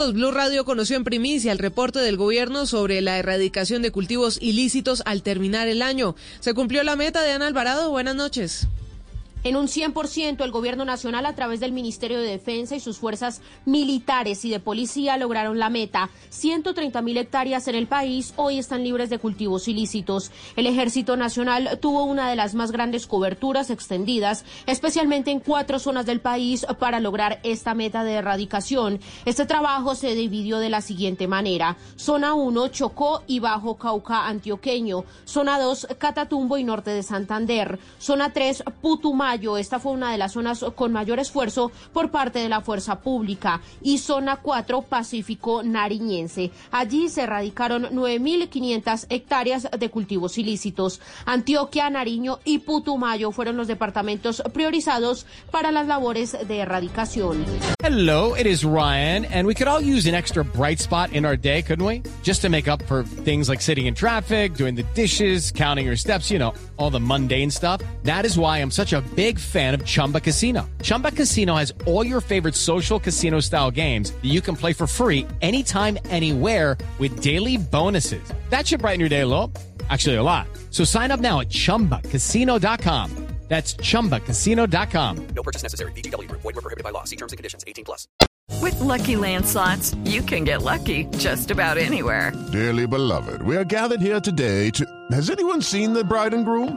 Blue Radio conoció en primicia el reporte del gobierno sobre la erradicación de cultivos ilícitos al terminar el año. Se cumplió la meta de Ana Alvarado. Buenas noches. En un 100%, el gobierno nacional, a través del Ministerio de Defensa y sus fuerzas militares y de policía, lograron la meta. 130 mil hectáreas en el país hoy están libres de cultivos ilícitos. El Ejército Nacional tuvo una de las más grandes coberturas extendidas, especialmente en cuatro zonas del país, para lograr esta meta de erradicación. Este trabajo se dividió de la siguiente manera. Zona 1, Chocó y Bajo Cauca Antioqueño. Zona 2, Catatumbo y Norte de Santander. Zona 3, Putumayo esta fue una de las zonas con mayor esfuerzo por parte de la fuerza pública. Y zona 4, Pacífico Nariñense. Allí se erradicaron 9.500 hectáreas de cultivos ilícitos. Antioquia, Nariño y Putumayo fueron los departamentos priorizados para las labores de erradicación. Hello, it is Ryan, and we could all use an extra bright spot in our day, couldn't we? Just to make up for things like sitting in traffic, doing the dishes, counting your steps, you know, all the mundane stuff. That is why I'm such a big fan of Chumba Casino. Chumba Casino has all your favorite social casino style games that you can play for free anytime, anywhere with daily bonuses. That should brighten your day a little. Actually, a lot. So sign up now at chumbacasino.com. That's chumbacasino.com. No purchase necessary. VGW Group. Void were prohibited by law. See terms and conditions. 18 plus. With Lucky Land slots, you can get lucky just about anywhere. Dearly beloved, we are gathered here today to. Has anyone seen the bride and groom?